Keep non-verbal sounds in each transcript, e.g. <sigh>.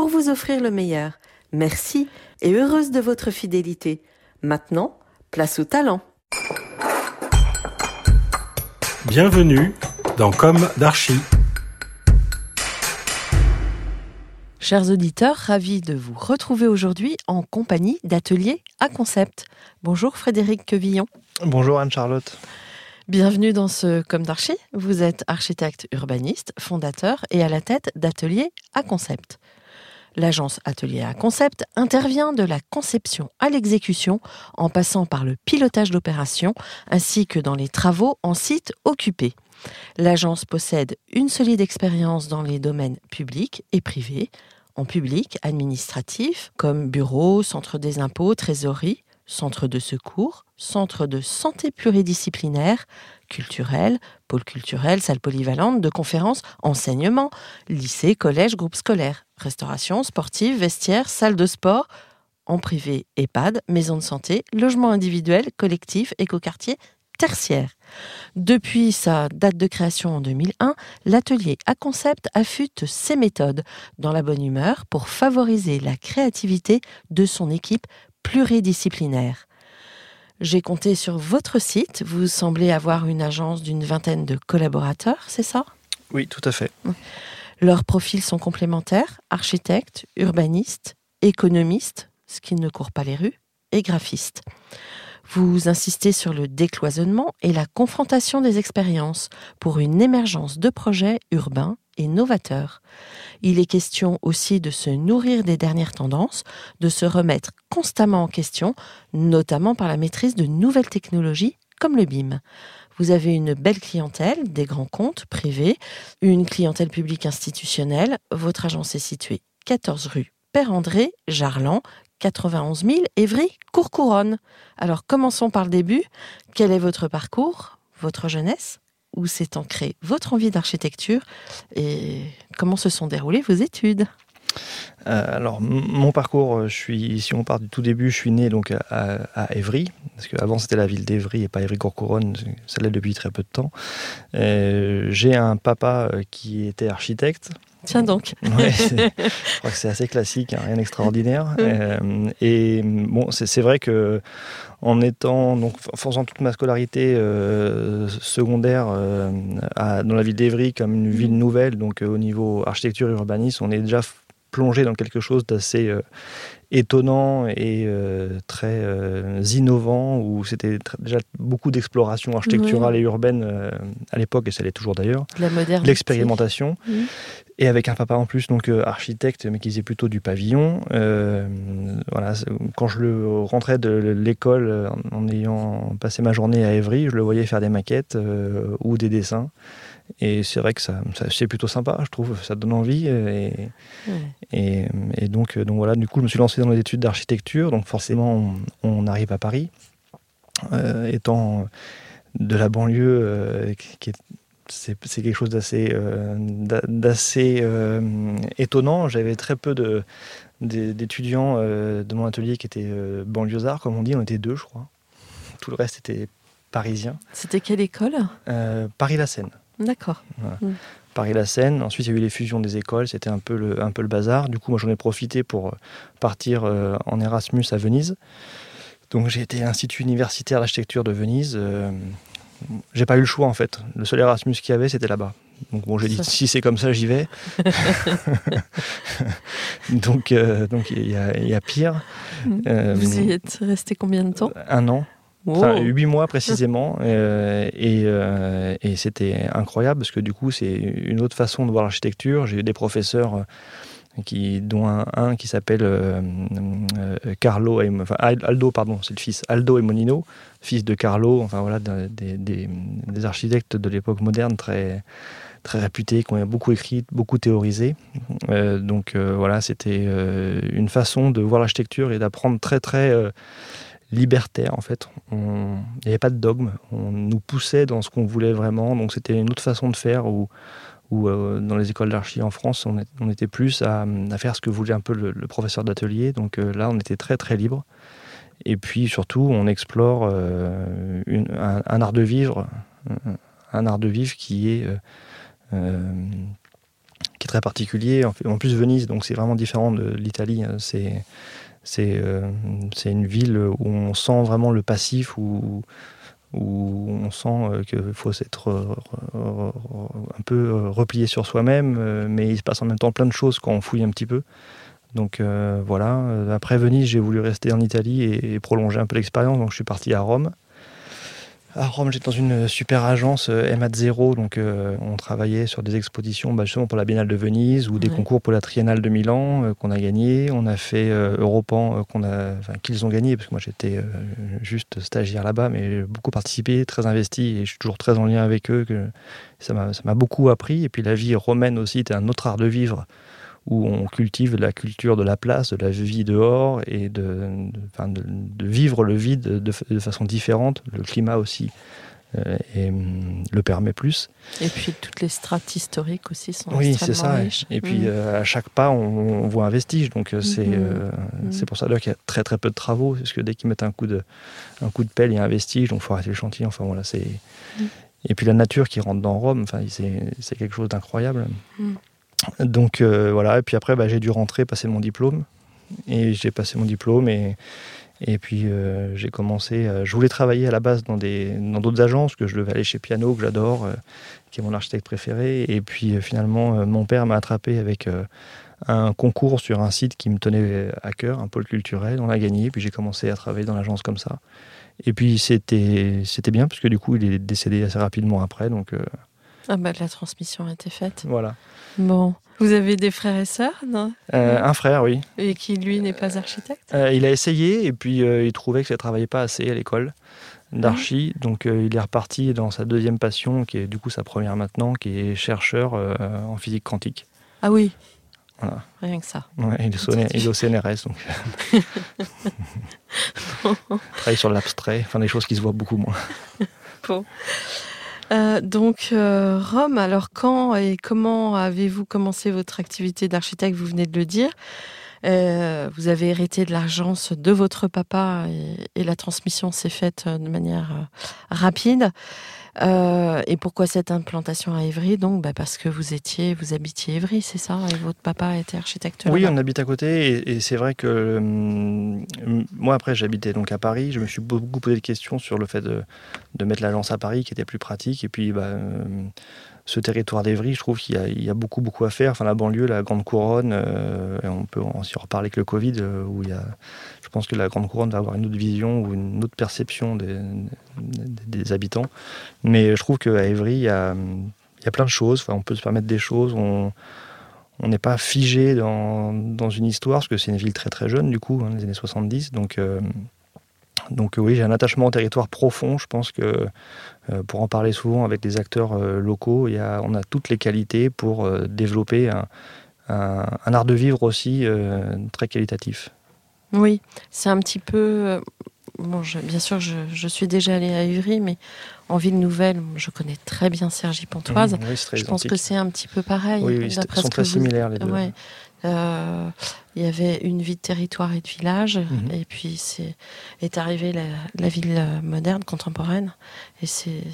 pour vous offrir le meilleur. Merci et heureuse de votre fidélité. Maintenant, place au talent. Bienvenue dans Comme d'Archie. Chers auditeurs, ravis de vous retrouver aujourd'hui en compagnie d'Atelier à Concept. Bonjour Frédéric Quevillon. Bonjour Anne-Charlotte. Bienvenue dans ce Comme d'Archie. Vous êtes architecte urbaniste, fondateur et à la tête d'Atelier à Concept. L'agence Atelier à Concept intervient de la conception à l'exécution en passant par le pilotage d'opérations ainsi que dans les travaux en site occupé. L'agence possède une solide expérience dans les domaines publics et privés, en public, administratif, comme bureau, centre des impôts, trésorerie, centre de secours, centre de santé pluridisciplinaire, culturel, pôle culturel, salle polyvalente, de conférences, enseignement, lycée, collège, groupe scolaire, restauration, sportive, vestiaire, salle de sport, en privé, EHPAD, maison de santé, logement individuel, collectif, écoquartier, tertiaire. Depuis sa date de création en 2001, l'atelier à concept affûte ses méthodes dans la bonne humeur pour favoriser la créativité de son équipe pluridisciplinaire. J'ai compté sur votre site. Vous semblez avoir une agence d'une vingtaine de collaborateurs, c'est ça? Oui, tout à fait. Leurs profils sont complémentaires architectes, urbanistes, économistes, ce qui ne court pas les rues, et graphistes. Vous insistez sur le décloisonnement et la confrontation des expériences pour une émergence de projets urbains et novateurs. Il est question aussi de se nourrir des dernières tendances, de se remettre constamment en question, notamment par la maîtrise de nouvelles technologies comme le BIM. Vous avez une belle clientèle, des grands comptes privés, une clientèle publique institutionnelle. Votre agence est située 14 rue Père André, Jarlan, 91 000, Évry, Courcouronne. Alors commençons par le début. Quel est votre parcours, votre jeunesse? Où s'est ancrée votre envie d'architecture Et comment se sont déroulées vos études Euh, alors, mon parcours, je suis, si on part du tout début, je suis né donc à, à Évry, parce qu'avant c'était la ville d'Évry et pas Évry-Courcouronne, ça l'est depuis très peu de temps. Euh, J'ai un papa euh, qui était architecte. Tiens donc. Ouais, <laughs> je crois que c'est assez classique, hein, rien d'extraordinaire. Euh, et bon, c'est vrai que en étant donc en faisant toute ma scolarité euh, secondaire euh, à- dans la ville d'Évry comme une ville nouvelle, donc au niveau architecture et urbanisme, on est déjà plongé dans quelque chose d'assez étonnant et euh, très euh, innovant où c'était déjà beaucoup d'exploration architecturale et urbaine euh, à l'époque et ça l'est toujours d'ailleurs la l'expérimentation Mhm. Et avec un papa en plus donc euh, architecte mais qui faisait plutôt du pavillon Euh, voilà quand je le rentrais de l'école euh, en ayant passé ma journée à Évry je le voyais faire des maquettes euh, ou des dessins et c'est vrai que ça, ça- c'est plutôt sympa je trouve ça donne envie et, Ouais. et, et donc, donc voilà, du coup, je me suis lancé dans les études d'architecture. Donc forcément, on, on arrive à Paris, euh, étant de la banlieue, euh, qui est c'est quelque chose d'assez euh, d'a- d'assez euh, étonnant. J'avais très peu d'étudiants euh, de mon atelier qui étaient euh, banlieusards, comme on dit. On était deux, je crois. Tout le reste était parisien. C'était quelle école? Paris-la-Seine. D'accord. Paris-la-Seine. Ensuite, il y a eu les fusions des écoles. C'était un peu le, un peu le bazar. Du coup, moi, j'en ai profité pour partir euh, en Erasmus à Venise. Donc, j'ai été à l'Institut universitaire d'architecture de Venise. Euh, j'ai pas eu le choix, en fait. Le seul Erasmus qu'il y avait, c'était là-bas. Donc bon, j'ai dit si c'est comme ça, j'y vais. <laughs> donc euh, donc il y, a- il y a pire. Euh, Vous y êtes resté combien de temps? Un an. Wow. Enfin, huit mois précisément. <laughs> euh, et euh, et c'était incroyable parce que du coup, c'est une autre façon de voir l'architecture. J'ai eu des professeurs qui, dont un, un qui s'appelle euh, Carlo, enfin, Aldo, pardon, c'est le fils, Aldo et Monino, fils de Carlo, enfin voilà, des, des- architectes de l'époque moderne très très réputés, qui ont beaucoup écrit, beaucoup théorisé. Euh, donc euh, voilà, c'était euh, une façon de voir l'architecture et d'apprendre très très libertaire en fait. Il n'y avait pas de dogme, on nous poussait dans ce qu'on voulait vraiment, donc c'était une autre façon de faire où, dans les écoles d'archi en France, on, était plus à, faire ce que voulait un peu le, le professeur d'atelier, donc là on était très très libre. Et puis surtout, on explore euh, un, art de vivre, un, art de vivre qui est, euh, euh, qui est très particulier. En, plus, Venise, donc c'est vraiment différent de l'Italie. hein. C'est c'est une ville où on sent vraiment le passif, où, où on sent qu'il faut s'être re- re- un peu replié sur soi-même, mais il se passe en même temps plein de choses quand on fouille un petit peu. Donc euh, voilà, Euh, après Venise, j'ai voulu rester en Italie et, et prolonger un peu l'expérience, donc je suis parti à Rome. À Rome, j'étais dans une super agence euh, MA0, donc euh, on travaillait sur des expositions bah, justement pour la Biennale de Venise ou des Ouais. concours pour la Triennale de Milan euh, qu'on a gagné. On a fait Europan qu'on a, qu'ils ont gagné parce que moi j'étais juste stagiaire là-bas, mais j'ai beaucoup participé, très investi et je suis toujours très en lien avec eux. Que ça m'a beaucoup appris. Et puis la vie romaine aussi était un autre art de vivre où on cultive la culture de la place, de la vie dehors et de, de, enfin, de- de vivre le vide de, façon différente. Le climat aussi euh, et, hum, le permet plus. Et puis toutes les strates historiques aussi sont Oui, c'est extrêmement ça. riches. Et puis Mm. euh, à chaque pas, on, on voit un vestige. Donc euh, c'est Mhm. euh, Mhm. c'est pour ça qu'il y a très très peu de travaux, parce que dès qu'ils mettent un coup de un coup de pelle, il y a un vestige, donc il faut arrêter le chantier. Enfin voilà, c'est et puis la nature qui rentre dans Rome, enfin c'est quelque chose d'incroyable. Donc euh, voilà. Et puis après, bah, j'ai dû rentrer, passer mon diplôme, et j'ai passé mon diplôme et et puis euh, j'ai commencé. euh, je voulais travailler à la base dans des dans d'autres agences, que je devais aller chez Piano, que j'adore, qui est mon architecte préféré. Et puis finalement, mon père m'a attrapé avec un concours sur un site qui me tenait à cœur, un pôle culturel. On a gagné, puis j'ai commencé à travailler dans l'agence comme ça. Et puis c'était bien parce que du coup il est décédé assez rapidement après, donc Ah bah la transmission a été faite. voilà. Bon. Vous avez des frères et sœurs, non? Euh, un frère, oui. Et qui, lui, n'est pas architecte? Euh, il a essayé et puis euh, il trouvait que ça travaillait pas assez à l'école d'archi, donc il est reparti dans sa deuxième passion, qui est du coup sa première maintenant, qui est chercheur en physique quantique. Ah oui. Voilà. Rien que ça. Ouais, il, est au, il est au CNRS, donc <laughs> <laughs> il travaille sur l'abstrait, enfin des choses qui se voient beaucoup moins. Bon. Euh, donc, euh, Rome, alors quand et comment avez-vous commencé votre activité d'architecte? Vous venez de le dire. Euh, vous avez hérité de l'agence de votre papa et, la transmission s'est faite de manière rapide. Euh, et pourquoi cette implantation à Évry? Donc, bah, parce que vous étiez, vous habitiez Évry, c'est ça? Et votre papa était architecte Oui, on habite à côté et, et c'est vrai que hum, moi après j'habitais donc à Paris, je me suis beaucoup posé de questions sur le fait de, de mettre l'agence à Paris qui était plus pratique. Et puis bah, hum, ce territoire d'Evry, je trouve qu'il y, a- beaucoup beaucoup à faire. Enfin la banlieue, la grande couronne, euh, on peut en reparler avec le Covid euh, où il y a, je pense que la grande couronne va avoir une autre vision ou une autre perception des, habitants. Mais je trouve qu'à Evry, il y a, plein de choses. Enfin, on peut se permettre des choses. On, n'est pas figé dans, dans une histoire, parce que c'est une ville très très jeune, du coup, hein, les années 70. Donc, euh, donc euh, oui, j'ai un attachement au territoire profond. Je pense que euh, pour en parler souvent avec des acteurs euh, locaux, il y a, on a toutes les qualités pour euh, développer un, un- un art de vivre aussi très qualitatif. Oui, c'est un petit peu. Bon, je- bien sûr, je, je suis déjà allée à Ivry, mais en ville nouvelle, je connais très bien Sergi Pontoise. Mmh, oui, je pense que c'est un petit peu pareil. Oui, ils sont très vous- similaires les deux. Ouais. Euh, Il y avait une vie de territoire et de village, Mhm. et puis c'est est arrivée la, la ville euh, moderne, contemporaine, et c'est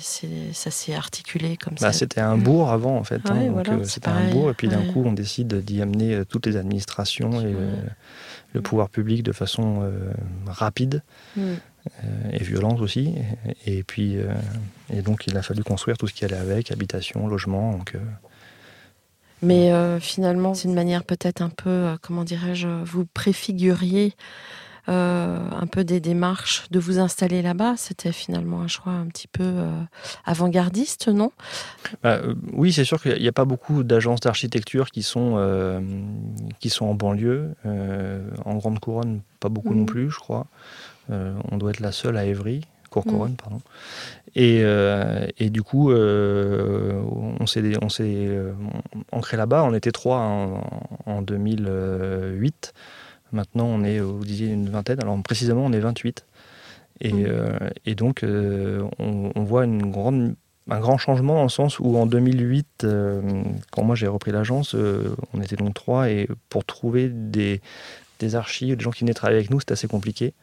ça s'est articulé comme Bah, ça. c'était un bourg avant en fait. hein, voilà, euh, c'était un bourg et puis d'un ouais. coup on décide d'y amener toutes les administrations et Ouais. le pouvoir public de façon euh, rapide. Mm. et violente aussi. Et, puis, et donc, il a fallu construire tout ce qui allait avec, habitation, logement. Donc, mais finalement, c'est une manière peut-être un peu, comment dirais-je, vous préfiguriez euh, un peu des démarches de vous installer là-bas. C'était finalement un choix un petit peu euh, avant-gardiste, non? Bah, euh, Oui, c'est sûr qu'il n'y a pas beaucoup d'agences d'architecture qui, sont qui sont en banlieue. en Grande Couronne, pas beaucoup non mm. plus, je crois. on doit être la seule à Évry. Cour-Couronne, mm. pardon. Et, et, du coup, on s'est ancré là-bas. On était trois en, en 2008. Maintenant, on est, vous disiez, une vingtaine. Alors précisément, on est 28. Et, mmh. euh, et donc, euh, on, voit une grande, un grand changement dans le sens où en 2008, euh, quand moi j'ai repris l'agence, on était donc trois. Et pour trouver des, des archives, des gens qui venaient travailler avec nous, c'était assez compliqué.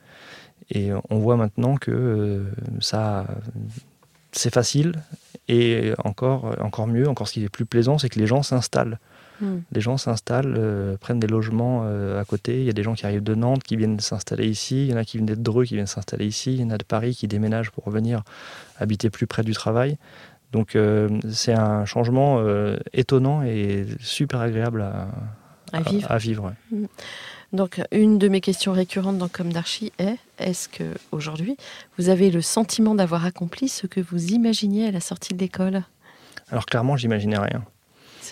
Et on voit maintenant que ça, c'est facile. Et encore, encore mieux, encore ce qui est plus plaisant, c'est que les gens s'installent. Hmm. Les gens s'installent, euh, prennent des logements euh, à côté. Il y a des gens qui arrivent de Nantes qui viennent s'installer ici. Il y en a qui viennent d'être Dreux qui viennent s'installer ici. Il y en a de Paris qui déménagent pour venir habiter plus près du travail. Donc euh, c'est un changement étonnant et super agréable à, vivre. Hmm. Donc une de mes questions récurrentes dans Comme d'Archie est est-ce que aujourd'hui vous avez le sentiment d'avoir accompli ce que vous imaginiez à la sortie de l'école? Alors clairement, j'imaginais rien.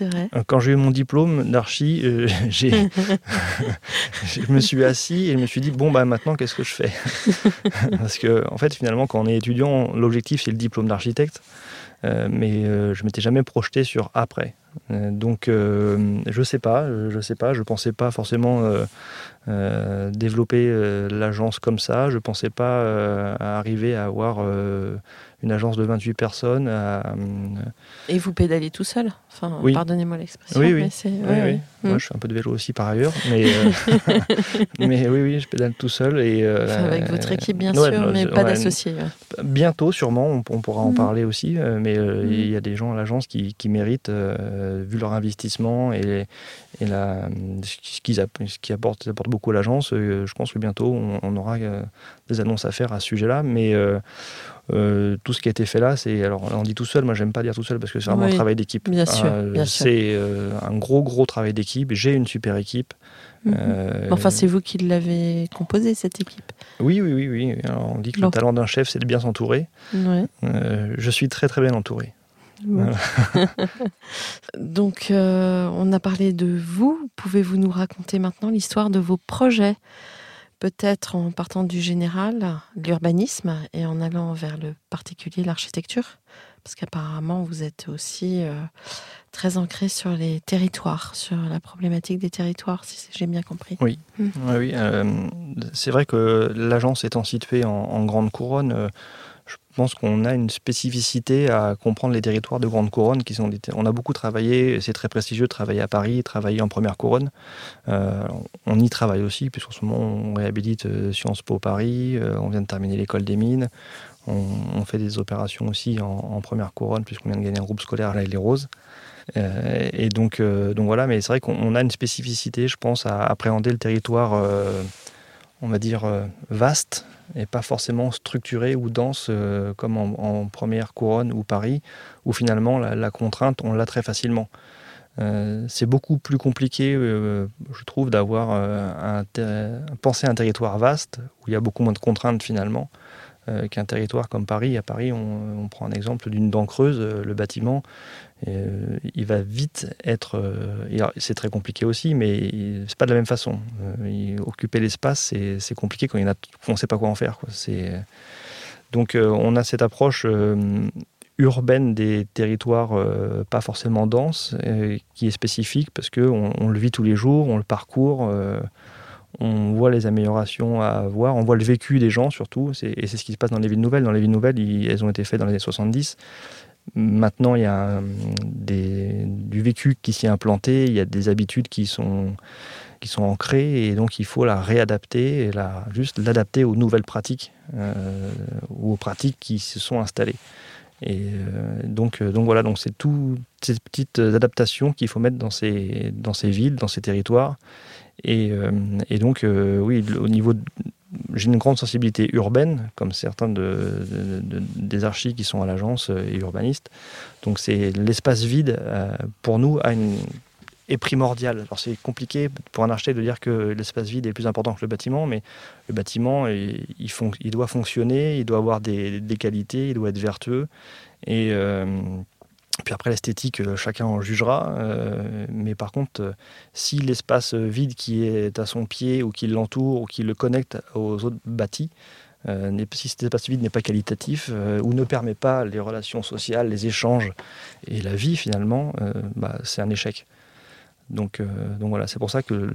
Euh, quand j'ai eu mon diplôme d'archi, euh, <laughs> j'ai, <laughs> je me suis assis et je me suis dit bon bah maintenant qu'est-ce que je fais? <laughs> Parce que en fait finalement quand on est étudiant, l'objectif c'est le diplôme d'architecte, euh, mais je m'étais jamais projeté sur après. Donc je sais pas, je sais pas, je pensais pas forcément développer l'agence comme ça, je pensais pas arriver à avoir une agence de 28 personnes. Et vous pédalez tout seul enfin, Pardonnez-moi l'expression. Oui, oui. oui, Moi, je fais un peu de vélo aussi par ailleurs. Mais, euh, <laughs> <laughs> mais oui, oui, je pédale tout seul. Et, euh, avec votre équipe, bien sûr, mais pas d'associés. Bientôt, sûrement, on, pourra en mm. parler aussi. Euh, mais mm. il y a des gens à l'agence qui, qui, méritent, vu leur investissement et, et la, ce qu'ils qui apportent, apportent, beaucoup à l'agence. je pense que bientôt, on, on aura des annonces à faire à ce sujet-là. Mais euh, tout ce qui a été fait là, c'est alors on dit tout seul. Moi, j'aime pas dire tout seul parce que c'est vraiment un travail d'équipe. Bien sûr, euh, c'est euh, un gros gros travail d'équipe. J'ai une super équipe. Mhm. enfin, c'est vous qui l'avez composé cette équipe. Oui, oui, oui, oui. on dit que le talent d'un chef, c'est de bien s'entourer. je suis très très bien entouré. <laughs> Donc, on a parlé de vous. Pouvez-vous nous raconter maintenant l'histoire de vos projets? Peut-être en partant du général, l'urbanisme, et en allant vers le particulier, l'architecture Parce qu'apparemment, vous êtes aussi euh, très ancré sur les territoires, sur la problématique des territoires, si j'ai bien compris. Oui, hmm. oui, euh, c'est vrai que l'agence étant située en, Grande Couronne, euh, je pense qu'on a une spécificité à comprendre les territoires de Grande Couronne on a beaucoup travaillé c'est très prestigieux de travailler à Paris travailler en première couronne. Euh, on y travaille aussi puisqu'en ce moment on réhabilite euh, Sciences Po Paris euh, on vient de terminer l'école des mines. On, fait des opérations aussi en, première couronne puisqu'on vient de gagner un groupe scolaire là les Roses et donc donc voilà mais c'est vrai qu'on a une spécificité je pense à appréhender le territoire on va dire vaste et pas forcément structurée ou dense euh, comme en, première couronne ou Paris, où finalement la, contrainte, on l'a très facilement. Euh, c'est beaucoup plus compliqué, euh, je trouve, d'avoir un, penser un territoire vaste, où il y a beaucoup moins de contraintes finalement, qu'un territoire comme Paris. À Paris, on prend un exemple d'une dent creuse, le bâtiment, euh, il va vite être. Euh, c'est très compliqué aussi, mais c'est pas de la même façon. Euh, occuper l'espace, c'est compliqué quand on ne sait pas quoi en faire. Donc, on a cette approche urbaine des territoires pas forcément denses, qui est spécifique parce qu'on on le vit tous les jours, on le parcourt, on voit les améliorations à avoir, on voit le vécu des gens surtout, et c'est ce qui se passe dans les villes nouvelles. Dans les villes nouvelles, elles ont été faites dans les années 70. Maintenant, il y a du vécu qui s'y est implanté, il y a des habitudes qui sont, ancrées, et donc il faut la réadapter, et la, juste l'adapter aux nouvelles pratiques, euh, ou aux pratiques qui se sont installées. Et euh, donc, euh, voilà, donc c'est toutes ces petites adaptations qu'il faut mettre dans ces, dans ces villes, dans ces territoires. Et, et donc, oui, au niveau j'ai une grande sensibilité urbaine, comme certains de, des archis qui sont à l'agence et urbanistes. Donc c'est l'espace vide, pour nous, est primordial. Alors c'est compliqué pour un architecte de dire que l'espace vide est plus important que le bâtiment, mais le bâtiment, il, il doit fonctionner, il doit avoir des, qualités, il doit être vertueux. Et euh, puis après l'esthétique, euh, chacun en jugera. Euh, mais par contre, si l'espace vide qui est à son pied ou qui l'entoure ou qui le connecte aux autres bâtis, si cet espace vide n'est pas qualitatif ou ne permet pas les relations sociales, les échanges et la vie finalement, bah, c'est un échec. Donc, euh, voilà, c'est pour ça que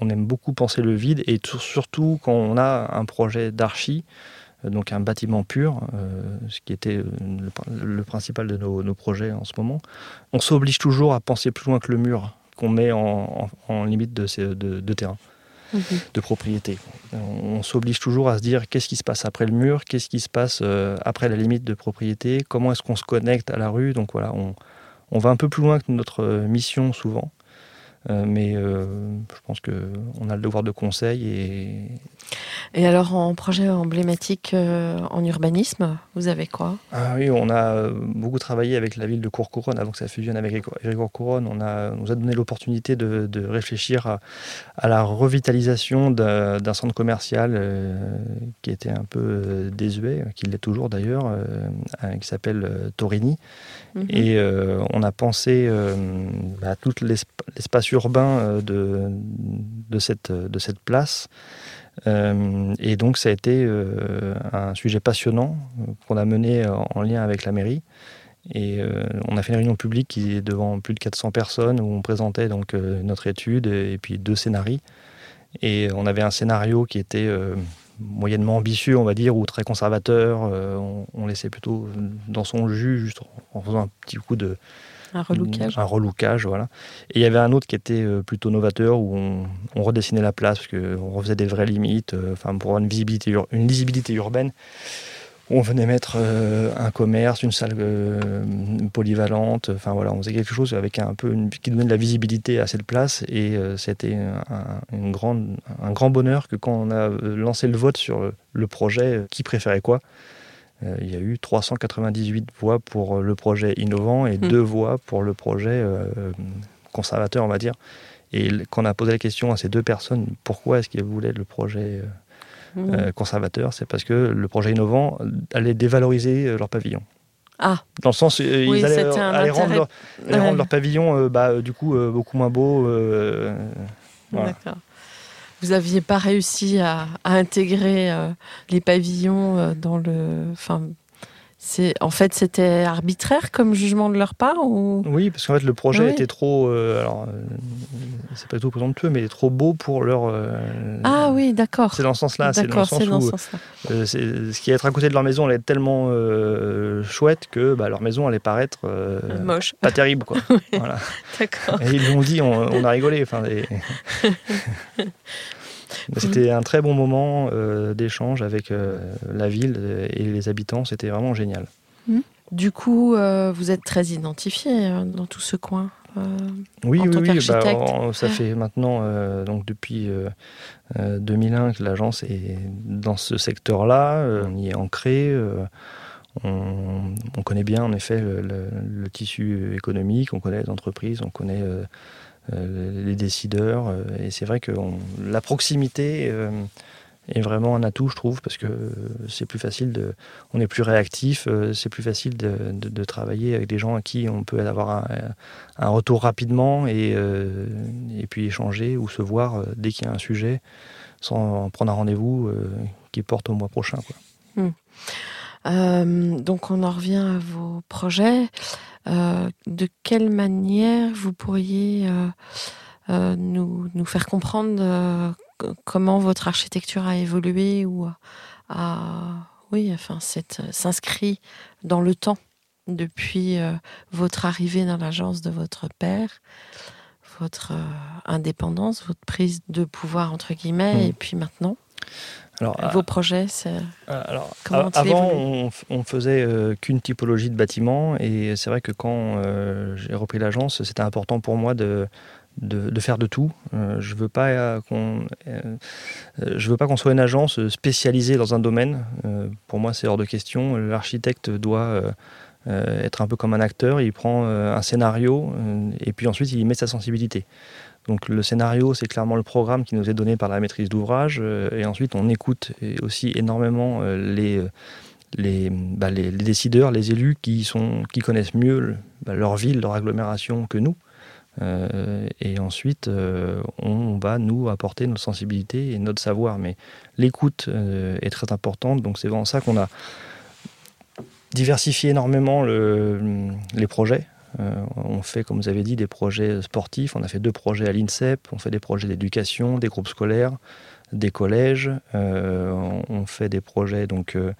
on aime beaucoup penser le vide et surtout quand on a un projet d'archi, euh, donc un bâtiment pur, euh, ce qui était le, principal de nos, projets en ce moment, on s'oblige toujours à penser plus loin que le mur qu'on met en, limite de, de, terrain. Mhm. de propriété. On s'oblige toujours à se dire qu'est-ce qui se passe après le mur, qu'est-ce qui se passe après la limite de propriété, comment est-ce qu'on se connecte à la rue. Donc voilà, on, on va un peu plus loin que notre mission souvent. Euh, mais euh, je pense qu'on a le devoir de conseil. Et, et alors, en projet emblématique euh, en urbanisme, vous avez quoi? Ah Oui, on a beaucoup travaillé avec la ville de Courcouronne avant que ça fusionne avec Courcouronne. On, a, nous a donné l'opportunité de, de, réfléchir à, à la revitalisation d'un centre commercial qui était un peu désuet, qui l'est toujours d'ailleurs, qui s'appelle Torini. Mhm. Et on a pensé à tout l'espace urbain euh, de, de, cette, de cette place. Euh, et donc ça a été euh, un sujet passionnant qu'on a mené en, lien avec la mairie. Et on a fait une réunion publique qui est devant plus de 400 personnes où on présentait donc notre étude et, puis deux scénarios. Et on avait un scénario qui était moyennement ambitieux, on va dire, ou très conservateur. On, on, laissait plutôt dans son jus, juste en faisant un petit coup de, un relookage. Un relookage, voilà. Et il y avait un autre qui était euh, plutôt novateur où on, redessinait la place, parce qu'on refaisait des vraies limites, euh, enfin, pour avoir une visibilité, une lisibilité urbaine. On venait mettre euh, un commerce, une salle polyvalente, enfin voilà, on faisait quelque chose avec un peu qui donnait de la visibilité à cette place et c'était un, un grand bonheur que quand on a lancé le vote sur le projet, qui préférait quoi, il y a eu 398 voix pour le projet innovant et hmm. deux voix pour le projet euh, conservateur, on va dire. Et quand on a posé la question à ces deux personnes, pourquoi est-ce qu'ils voulaient le projet euh, hmm. conservateur, c'est parce que le projet innovant allait dévaloriser leur pavillon. Ah. Dans le sens, ils allaient, rendre, leur, pavillon bah, du coup beaucoup moins beau. D'accord vous n'aviez pas réussi à, intégrer euh, les pavillons euh, dans le. Enfin, c'est en fait c'était arbitraire comme jugement de leur part ou? Oui, parce qu'en fait le projet était trop. Euh, alors, c'est pas tout présomptueux, mais trop beau pour leur. ah oui, d'accord. C'est dans ce sens-là. C'est dans, ce sens où, ce qui est être à côté de leur maison allait être tellement chouette que bah, leur maison allait paraître moche, pas terrible quoi. <laughs> voilà. D'accord. Et ils l'ont dit, on, a rigolé. Enfin, <laughs> C'était un très bon moment euh, d'échange avec euh, la ville et les habitants. C'était vraiment génial. Hmm. Du coup, euh, vous êtes très identifié dans tout ce coin. oui, oui, oui. Bah, ça fait maintenant donc depuis 2001 que l'agence est dans ce secteur-là. on y est ancré. On, connaît bien en effet le, le, tissu économique, on connaît les entreprises, on connaît les décideurs. Euh, et c'est vrai que la proximité euh, est vraiment un atout, je trouve, parce que c'est plus facile de, on est plus réactif, c'est plus facile de, travailler avec des gens à qui on peut avoir un, retour rapidement et, et, puis échanger ou se voir dès qu'il y a un sujet, sans prendre un rendez-vous qui porte au mois prochain. Hmm. donc on en revient à vos projets. Euh, de quelle manière vous pourriez euh, euh, nous, nous, faire comprendre comment votre architecture a évolué ou a, oui, enfin, s'inscrit dans le temps depuis votre arrivée dans l'agence de votre père, votre indépendance, votre prise de pouvoir entre guillemets, mmh. et puis maintenant? Alors, Vos projets, c'est. Euh, alors, avant, on, on, faisait euh, qu'une typologie de bâtiment, et c'est vrai que quand euh, j'ai repris l'agence, c'était important pour moi de, de, faire de tout. je veux pas qu'on, je veux pas qu'on soit une agence spécialisée dans un domaine. pour moi, c'est hors de question. L'architecte doit être un peu comme un acteur. Il prend un scénario et puis ensuite il y met sa sensibilité. Donc le scénario, c'est clairement le programme qui nous est donné par la maîtrise d'ouvrage. et ensuite, on écoute aussi énormément les bah, les, décideurs, les élus qui, sont, qui connaissent mieux bah, leur ville, leur agglomération que nous. Euh, et ensuite, euh, on va nous apporter notre sensibilité et notre savoir. Mais l'écoute euh, est très importante, donc c'est vraiment ça qu'on a diversifié énormément le, les projets. On fait, comme vous avez dit, des projets sportifs. On a fait deux projets à l'INSEP. On fait des projets d'éducation, des groupes scolaires des collèges, euh, on fait des projets donc, euh,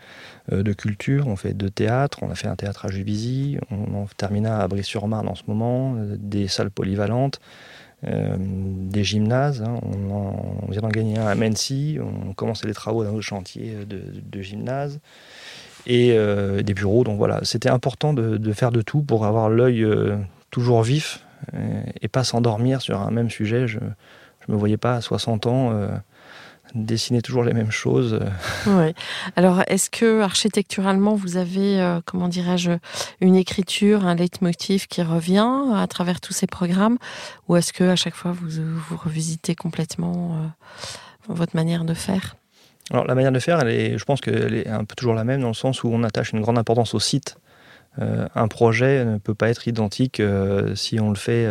euh, de culture, on fait de théâtre, on a fait un théâtre à Juvisy, on en termina à Brie-sur-Marne en ce moment, des salles polyvalentes, des gymnases, hein. on, vient d'en gagner un à Mency, on commence les travaux dans nos chantiers de, de gymnase et des bureaux. Donc voilà, c'était important de, faire de tout pour avoir l'œil toujours vif et, pas s'endormir sur un même sujet. Je ne me voyais pas à 60 ans dessiner toujours les mêmes choses. Oui. Alors, est-ce que architecturalement, vous avez, euh, comment dirais-je, une écriture, un leitmotiv qui revient à travers tous ces programmes Ou est-ce que à chaque fois, vous, revisitez complètement euh, votre manière de faire? Alors, la manière de faire, elle est, je pense qu'elle est un peu toujours la même dans le sens où on attache une grande importance au site. Euh, un projet ne peut pas être identique si on le fait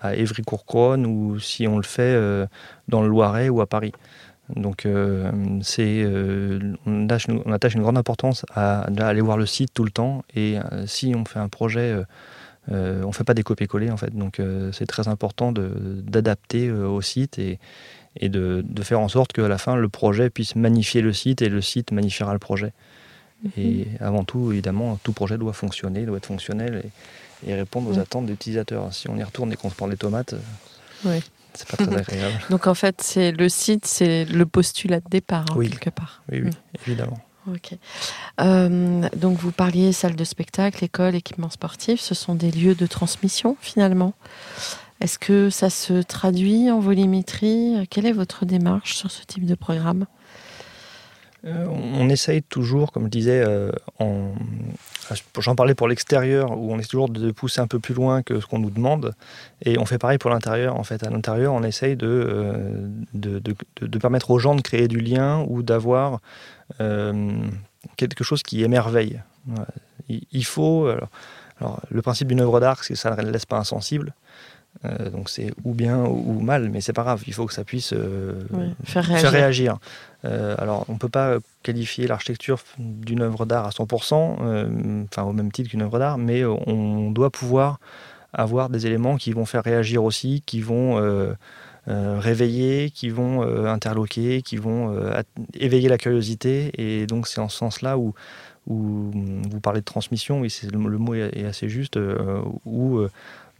à Évry-Courcouronne ou si on le fait dans le Loiret ou à Paris. Donc euh, euh, on, attache, une grande importance à, aller voir le site tout le temps. Et euh, si on fait un projet, on ne fait pas des copier-coller en fait. Donc c'est très important d'adapter au site et, et de, faire en sorte qu'à la fin le projet puisse magnifier le site et le site magnifiera le projet. Mhm. Et avant tout, évidemment, tout projet doit fonctionner, doit être fonctionnel et, répondre aux attentes des utilisateurs. Si on y retourne et qu'on se prend des tomates, c'est pas très <laughs> agréable. Donc en fait, c'est le site, c'est le postulat de départ, hein, quelque part. Oui, oui, mm. évidemment. Ok. Euh, donc vous parliez salle de spectacle, école, équipement sportif. Ce sont des lieux de transmission finalement. Est-ce que ça se traduit en volumétrie? Quelle est votre démarche sur ce type de programme? Euh, on essaye toujours, comme je disais, euh, j'en parlais pour l'extérieur, où on essaie toujours de pousser un peu plus loin que ce qu'on nous demande, et on fait pareil pour l'intérieur. En fait, à l'intérieur, on essaye de, euh, de, permettre aux gens de créer du lien ou d'avoir quelque chose qui émerveille. Il, faut. Le principe d'une œuvre d'art, c'est que ça ne laisse pas insensible. Euh, donc c'est ou bien ou mal, mais c'est pas grave, il faut que ça puisse euh, faire réagir. Euh, alors on ne peut pas qualifier l'architecture d'une œuvre d'art à 100%, enfin au même titre qu'une œuvre d'art, mais on doit pouvoir avoir des éléments qui vont faire réagir aussi, qui vont réveiller, qui vont interloquer, qui vont éveiller la curiosité. Et donc c'est en ce sens-là où, où vous parlez de transmission, oui, le, le, mot est, assez juste, où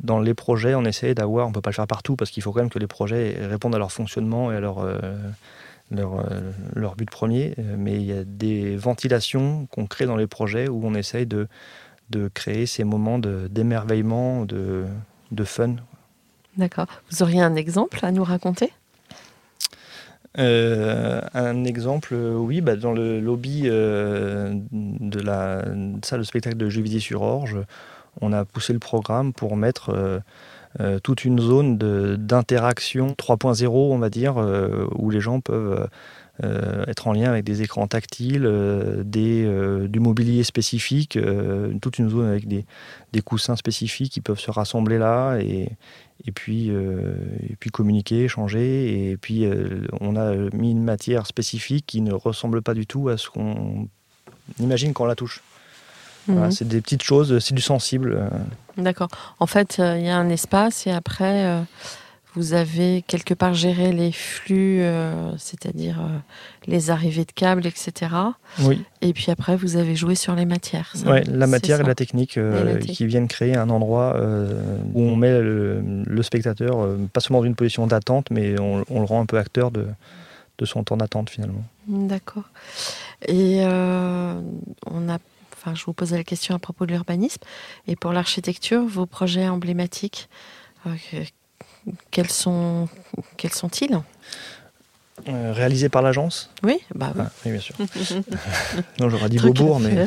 dans les projets, on essaie d'avoir, on ne peut pas le faire partout parce qu'il faut quand même que les projets répondent à leur fonctionnement et à leur, euh, leur, euh, leur, but premier. Mais il y a des ventilations qu'on crée dans les projets où on essaye de, de créer ces moments d'émerveillement, de, de, fun. D'accord. Vous auriez un exemple à nous raconter? Euh, un exemple, oui, bah, dans le lobby de la salle de spectacle de Juvisy-sur-Orge, on a poussé le programme pour mettre euh, euh, toute une zone d'interaction 3.0, on va dire, euh, où les gens peuvent être en lien avec des écrans tactiles, des, du mobilier spécifique, toute une zone avec des, coussins spécifiques qui peuvent se rassembler là et, puis, et puis communiquer, échanger. Et puis on a mis une matière spécifique qui ne ressemble pas du tout à ce qu'on imagine quand on la touche. Mhm. c'est des petites choses, c'est du sensible. Euh. D'accord. En fait, euh, il y a un espace et après, euh, vous avez quelque part géré les flux, c'est-à-dire les arrivées de câbles, etc. Oui. Et puis après, vous avez joué sur les matières. Oui, la matière et la technique qui viennent créer un endroit où on met le, spectateur, pas seulement dans une position d'attente, mais on, le rend un peu acteur de, de son temps d'attente finalement. D'accord. Et on a Je vous posais la question à propos de l'urbanisme. Et pour l'architecture, vos projets emblématiques, euh, quels sont-ils? Euh, réalisé par l'agence Oui, bah oui. Ah, oui, bien sûr. <laughs> <laughs> non, j'aurais dit Beaubourg, mais. <laughs>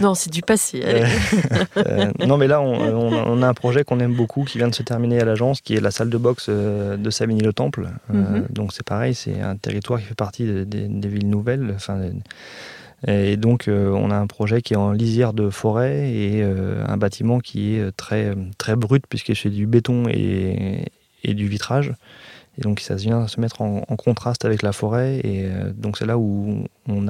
non, c'est du passé. Euh, non, mais là, on, a un projet qu'on aime beaucoup qui vient de se terminer à l'agence, qui est la salle de boxe euh, de Savigny-le-Temple. Mhm. Donc, c'est pareil, c'est un territoire qui fait partie des, villes nouvelles. Enfin, et donc, on a un projet qui est en lisière de forêt et un bâtiment qui est très, très brut, puisque c'est du béton et, et du vitrage. Et donc ça vient se mettre en, contraste avec la forêt. Et euh, donc c'est là où on,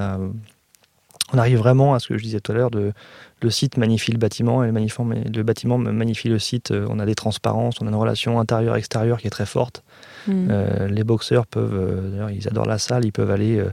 arrive vraiment à ce que je disais tout à l'heure, le site magnifie le bâtiment et le, le bâtiment magnifie le site. On a des transparences, on a une relation intérieure-extérieure qui est très forte. Mm. Euh, les boxeurs peuvent, euh, d'ailleurs, ils adorent la salle, ils peuvent aller euh,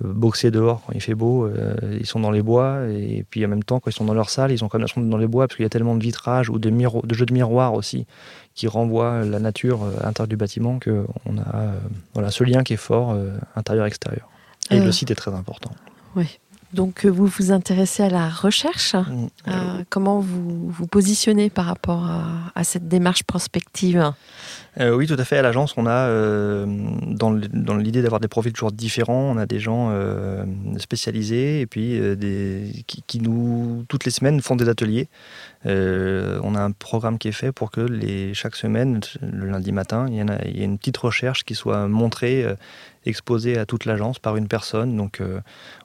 boxer dehors quand il fait beau. ils sont dans les bois et puis en même temps, quand ils sont dans leur salle, ils ont quand même dans les bois parce qu'il y a tellement de vitrages ou de, de jeux de miroirs aussi qui renvoient la nature à l'intérieur du bâtiment qu'on a voilà, ce lien qui est fort intérieur-extérieur. Et le site est très important. Oui. Donc vous vous intéressez à la recherche. Mm. comment vous vous positionnez par rapport à cette démarche prospective? Euh, oui, tout à fait. À l'agence, on a, euh, dans l'idée d'avoir des profils toujours différents, on a des gens euh, spécialisés et puis qui, nous, toutes les semaines, font des ateliers. on a un programme qui est fait pour que chaque semaine, le lundi matin, il y, a, il y une petite recherche qui soit montrée, exposée à toute l'agence par une personne. Donc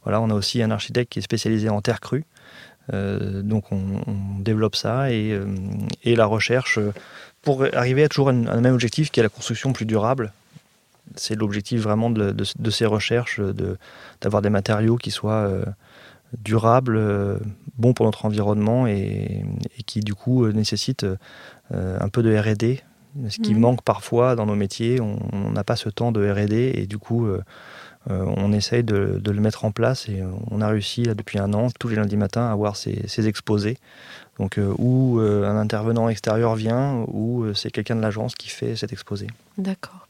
voilà, on a aussi un architecte qui est spécialisé en terre crue. donc on, développe ça et la recherche pour arriver à toujours un, un, même objectif qui est la construction plus durable. C'est l'objectif vraiment de, ces recherches, d'avoir des matériaux qui soient euh, durables, euh, bons pour notre environnement et, qui du coup euh, nécessitent un peu de RD, ce qui mhm. manque parfois dans nos métiers. On n'a pas ce temps de RD et du coup on essaye de, le mettre en place et on a réussi depuis un an, tous les lundis matins, à avoir ces, exposés donc, euh, où euh, un intervenant extérieur vient, ou euh, c'est quelqu'un de l'agence qui fait cet exposé. D'accord.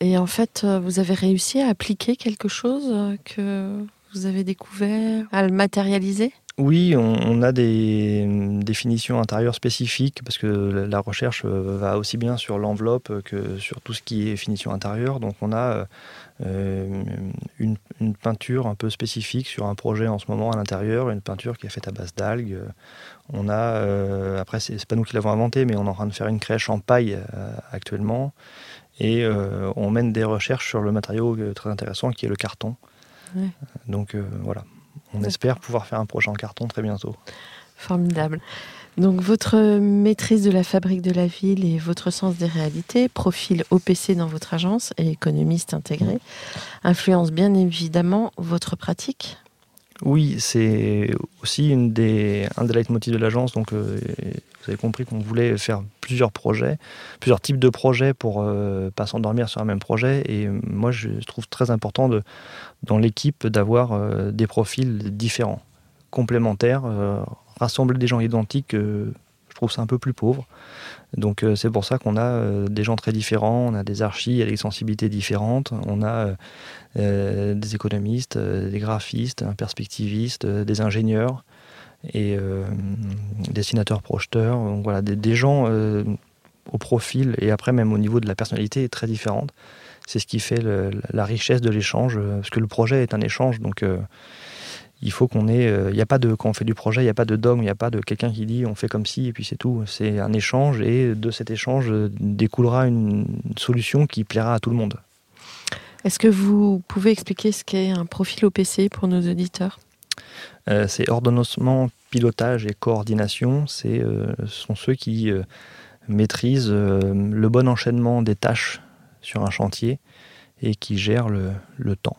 Et en fait, vous avez réussi à appliquer quelque chose que vous avez découvert, à le matérialiser? Oui, on, a des définitions intérieures spécifiques parce que la recherche va aussi bien sur l'enveloppe que sur tout ce qui est finition intérieure. Donc on a une, une, peinture un peu spécifique sur un projet en ce moment à l'intérieur, une peinture qui est faite à base d'algues. On a, euh, après, c'est pas nous qui l'avons inventé, mais on est en train de faire une crèche en paille euh, actuellement. Et euh, on mène des recherches sur le matériau très intéressant qui est le carton. Donc voilà, on espère pouvoir faire un projet en carton très bientôt. Formidable. Donc votre maîtrise de la fabrique de la ville et votre sens des réalités, profil OPC dans votre agence et économiste intégré, influencent bien évidemment votre pratique oui, c'est aussi une des, un des leitmotivs de l'agence. Donc, euh, vous avez compris qu'on voulait faire plusieurs projets, plusieurs types de projets pour euh, pas s'endormir sur un même projet. Et moi, je trouve très important dans l'équipe d'avoir euh, des profils différents, complémentaires, rassembler des gens identiques. je trouve ça un peu plus pauvre. Donc euh, c'est pour ça qu'on a euh, des gens très différents, on a des archis avec des sensibilités différentes, on a euh, des économistes, des graphistes, un perspectiviste, des ingénieurs et dessinateurs projeteurs. Donc voilà, des, gens au profil et après même au niveau de la personnalité très différentes. C'est ce qui fait la richesse de l'échange, parce que le projet est un échange, donc il faut qu'on ait. Euh, il n'y a pas de. Quand on fait du projet, il n'y a pas de dogme, il n'y a pas de quelqu'un qui dit on fait comme ci et puis c'est tout. C'est un échange et de cet échange euh, découlera une solution qui plaira à tout le monde. Est-ce que vous pouvez expliquer ce qu'est un profil OPC pour nos auditeurs? euh, C'est ordonnancement, pilotage et coordination. C'est, ce sont ceux qui maîtrisent le bon enchaînement des tâches sur un chantier et qui gèrent le temps.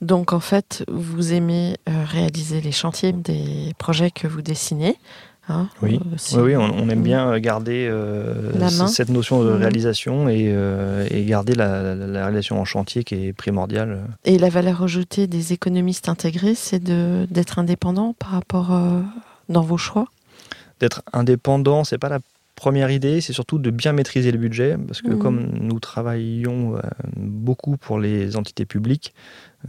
Donc en fait, vous aimez euh, réaliser les chantiers des projets que vous dessinez. Hein, oui. Euh, oui, on, aime bien garder euh, cette notion de mhm. réalisation et, garder la, réalisation en chantier qui est primordiale. Et la valeur ajoutée des économistes intégrés, c'est d'être indépendant par rapport dans vos choix? D'être indépendant, c'est pas la première idée, c'est surtout de bien maîtriser le budget, parce que Mhm. comme nous travaillons euh, beaucoup pour les entités publiques,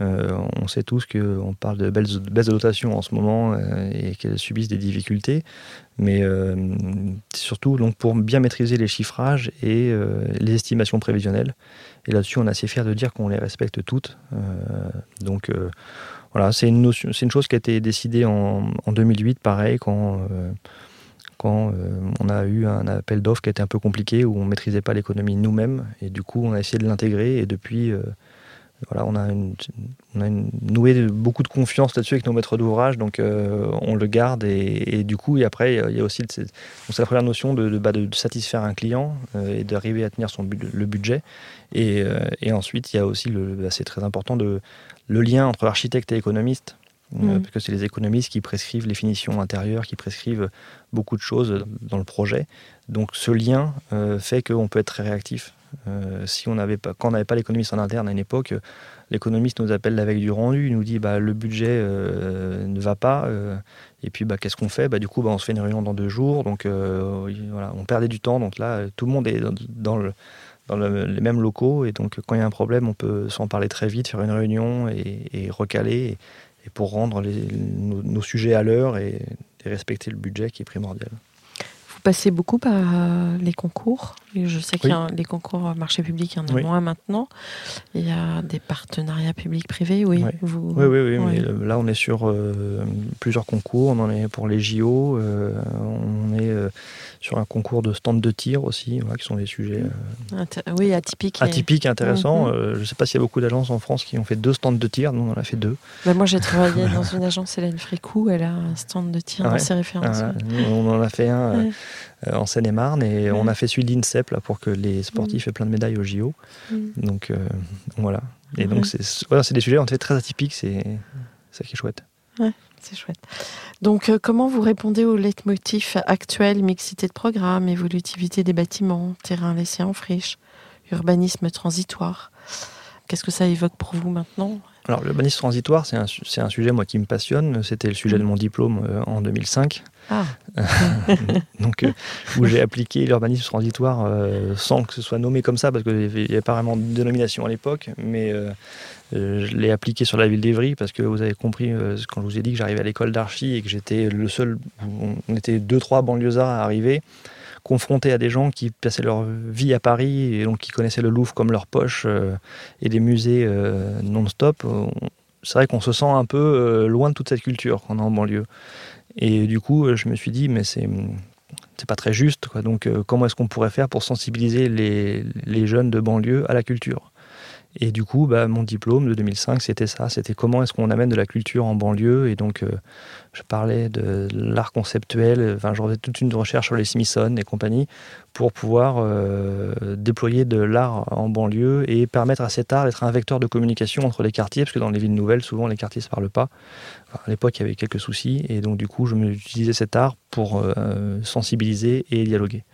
euh, on sait tous qu'on parle de baisse de dotation en ce moment euh, et qu'elles subissent des difficultés, mais euh, c'est surtout donc, pour bien maîtriser les chiffrages et les estimations prévisionnelles. Et là-dessus, on est assez fiers de dire qu'on les respecte toutes. Donc voilà, c'est une, notion- c'est une chose qui a été décidée en, en 2008, pareil, quand, euh, on a eu un appel d'offres qui était un peu compliqué, où on ne maîtrisait pas l'économie nous-mêmes, et du coup, on a essayé de l'intégrer, et depuis, euh, voilà, on a, noué beaucoup de confiance là-dessus avec nos maîtres d'ouvrage, donc euh, on le garde, et, du coup, et après, il y a aussi c'est la première notion de, bah, satisfaire un client et d'arriver à tenir son, le budget. Et, ensuite, il y a aussi, bah, c'est très important, de, le lien entre architecte et économiste. Euh, Mhm. parce que c'est les économistes qui prescrivent les finitions intérieures, qui prescrivent beaucoup de choses dans le projet. Donc ce lien euh, fait qu'on peut être très réactif. Euh, si on n'avait pas, quand on n'avait pas l'économiste en interne à une époque, euh, l'économiste nous appelle la veille du rendu, il nous dit bah, le budget euh, ne va pas, euh, et puis bah, qu'est-ce qu'on fait? Bah, Du coup, on se fait une réunion dans deux jours, donc euh, on perdait du temps. Donc là, euh, tout le monde est dans, dans le, dans le- les mêmes locaux, et donc quand il y a un problème, on peut s'en parler très vite, faire une réunion et, et recaler, et, pour rendre nos, sujets à l'heure et, et respecter le budget qui est primordial. Vous passez beaucoup par euh, les concours? Je sais qu'il y a Oui. les concours marché public, il y en a Oui. moins maintenant. Il y a des partenariats publics-privés, oui. Oui. Vous... Oui, oui, oui. Ouais. Mais là, on est sur euh, plusieurs concours. On en est pour les JO. euh, on est euh, sur un concours de stand de tir aussi, voilà, qui sont des sujets Oui, atypique. et- atypiques, intéressants. Mhm. Je ne sais pas s'il y a beaucoup d'agences en France qui ont fait deux stands de tir. Nous, on en a fait deux. Bah, moi, j'ai travaillé <laughs> dans une agence, Hélène Fricou. Elle a un stand de tir dans Ouais. ses références. Ah, on en a fait un en Seine-et-Marne et on a fait celui de l'INSEP là, pour que les sportifs aient plein de médailles au JO. Mm. Donc euh, voilà. Et Ouais. donc, c'est voilà, des sujets en fait très atypiques. C'est ça qui est chouette. C'est chouette. Donc, euh, comment vous répondez au leitmotiv actuel mixité de programme, évolutivité des bâtiments, terrain laissé en friche, urbanisme transitoire? Qu'est-ce que ça évoque pour vous maintenant? Alors, l'urbanisme transitoire, c'est un, sujet moi qui me passionne. C'était le sujet de mon diplôme euh, en 2005, Ah, <laughs> donc euh, où j'ai appliqué l'urbanisme transitoire euh, sans que ce soit nommé comme ça, parce qu'il n'y avait pas vraiment de dénomination à l'époque, mais je l'ai appliqué sur la ville d'Evry parce que vous avez compris quand je vous ai dit que j'arrivais à l'école d'archi et que j'étais le seul. On était deux trois banlieusards à arriver confrontés à des gens qui passaient leur vie à Paris et donc qui connaissaient le Louvre comme leur poche euh, et des musées euh, non-stop. On- C'est vrai qu'on se sent un peu euh, loin de toute cette culture quand on est en banlieue. Et du coup, je me suis dit, mais c'est c'est pas très juste. Donc, comment est-ce qu'on pourrait faire pour sensibiliser les jeunes de banlieue à la culture? Et du coup, bah, mon diplôme de 2005, c'était ça. C'était comment est-ce qu'on amène de la culture en banlieue. Et donc, euh, je parlais de l'art conceptuel. Enfin, j'en faisais toute une recherche sur les Smithsons et compagnie pour pouvoir euh, déployer de l'art en banlieue et permettre à cet art d'être un vecteur de communication entre les quartiers, parce que dans les villes nouvelles, souvent les quartiers ne se parlent pas. À l'époque, il y avait quelques soucis, et donc du coup, je utilisais cet art pour euh, sensibiliser et dialoguer.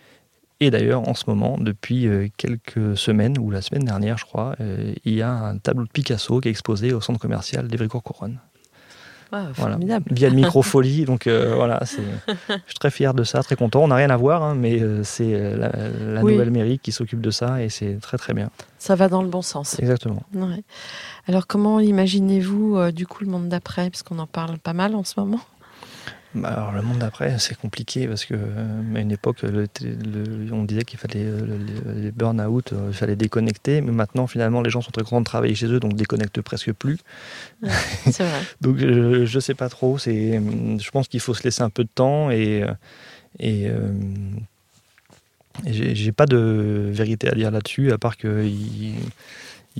Et d'ailleurs, en ce moment, depuis euh, quelques semaines, ou la semaine dernière, je crois, euh, il y a un tableau de Picasso qui est exposé au centre commercial d'Evricourt-Couronne. Voilà. formidable. Via le microfolie, <laughs> donc euh, voilà, je suis très fier de ça, très content. On n'a rien à voir, hein, mais euh, c'est la, la Oui. nouvelle mairie qui s'occupe de ça, et c'est très très bien. Ça va dans le bon sens. Exactement. Ouais. Alors, comment imaginez-vous euh, du coup le monde d'après? Parce qu'on en parle pas mal en ce moment. Bah, alors le monde d'après, c'est compliqué parce que euh, à une époque, le té- le- on disait qu'il fallait euh, le- les burn-out, euh, il fallait déconnecter, mais maintenant finalement les gens sont très contents de travailler chez eux, donc déconnectent presque plus. C'est vrai. <laughs> Donc je, je sais pas trop. C'est, je pense qu'il faut se laisser un peu de temps et euh, et, euh, et j'ai, j'ai pas de vérité à dire là-dessus, à part que il,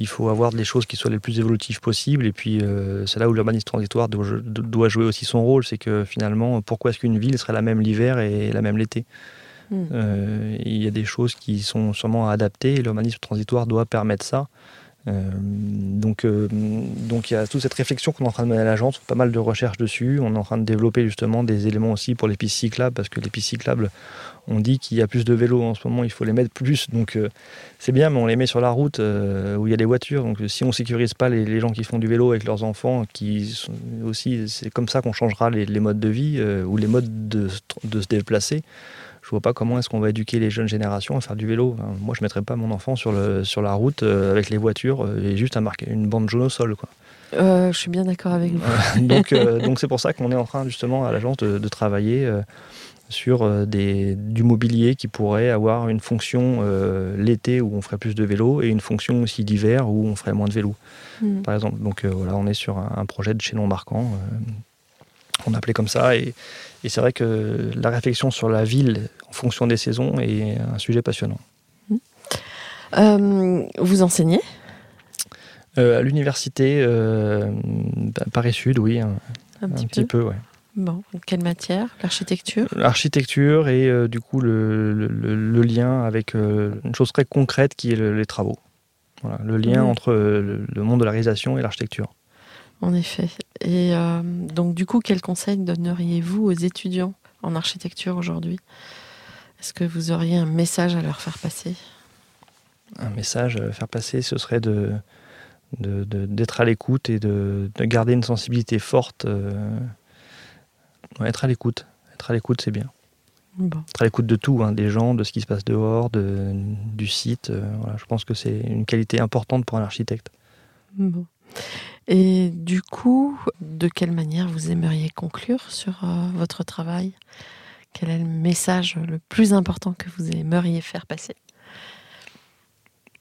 il faut avoir des choses qui soient les plus évolutives possibles. Et puis euh, c'est là où l'urbanisme transitoire doit, jouer aussi son rôle, c'est que finalement, pourquoi est-ce qu'une ville serait la même l'hiver et la même l'été? Hmm. euh, il y a des choses qui sont sûrement à adapter et l'urbanisme transitoire doit permettre ça. Euh, donc, euh, donc il y a toute cette réflexion qu'on est en train de mener à l'agence, pas mal de recherches dessus. On est en train de développer justement des éléments aussi pour les pistes cyclables, parce que les pistes cyclables, on dit qu'il y a plus de vélos en ce moment, il faut les mettre plus. Donc euh, c'est bien, mais on les met sur la route où il y a des voitures. Donc si on sécurise pas les, gens qui font du vélo avec leurs enfants, qui aussi, c'est comme ça qu'on changera les, modes de vie ou les modes de, de se déplacer. Je vois pas comment est-ce qu'on va éduquer les jeunes générations à faire du vélo. Moi, je mettrais pas mon enfant sur, le, sur la route euh, avec les voitures euh, et juste à marquer une bande jaune au sol. Quoi. Euh, je suis bien d'accord avec vous. <laughs> Donc, donc c'est pour ça qu'on est en train justement à l'agence de, de travailler sur des, du mobilier qui pourrait avoir une fonction euh, l'été où on ferait plus de vélo et une fonction aussi d'hiver où on ferait moins de vélo, Mm. par exemple. Donc euh, voilà, on est sur un, un projet de chaînon marquant. euh, on appelait comme ça et, et c'est vrai que la réflexion sur la ville en fonction des saisons est un sujet passionnant. Euh, vous enseignez? Euh, à l'université euh, bah, Paris Sud, oui, un, un un petit, petit peu. ouais. Bon, quelle matière? L'architecture? L'architecture et du coup le, le- le- le lien avec une chose très concrète qui est le- les travaux. Voilà, le lien Mhm. entre le monde de la réalisation et l'architecture. En effet. Et euh, donc, du coup, quel conseil donneriez-vous aux étudiants en architecture aujourd'hui? Est-ce que vous auriez un message à leur faire passer? Un message à faire passer, ce serait de de- de- d'être à l'écoute et de, de garder une sensibilité forte. euh, être à l'écoute. Être à l'écoute, c'est bien. Bon. Être à l'écoute de tout, hein, des gens, de ce qui se passe dehors, de, du site. euh, voilà, je pense que c'est une qualité importante pour un architecte. Bon. Et du coup, de quelle manière vous aimeriez conclure sur euh, votre travail? Quel est le message le plus important que vous aimeriez faire passer?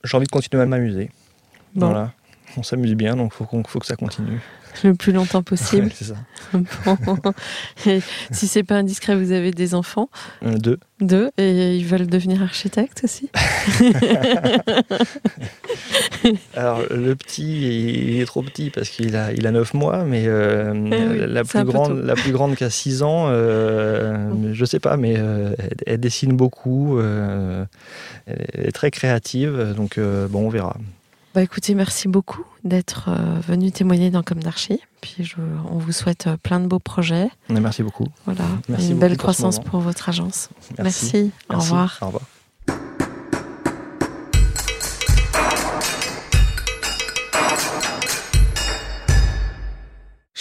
J'ai envie de continuer à m'amuser. Bon, Voilà. On s'amuse bien, donc il faut, faut que ça continue. <laughs> le plus longtemps possible. Ouais, c'est ça. Bon. <laughs> Et si c'est pas indiscret, vous avez des enfants, Un, deux. deux, et ils veulent devenir architectes aussi <laughs> Alors, le petit, il est trop petit parce qu'il a, il a 9 mois, mais euh, Eh oui, la, plus grande, la plus grande qui a 6 ans, euh, je sais pas, mais euh, elle, elle dessine beaucoup, euh, elle est très créative, donc euh, bon, on verra. Bah écoutez, merci beaucoup d'être euh, venu témoigner dans Comme d'Archie. Puis je, on vous souhaite euh, plein de beaux projets. Merci beaucoup. Voilà, Merci une beaucoup belle croissance pour votre agence. Merci. Merci. Au revoir. Au revoir.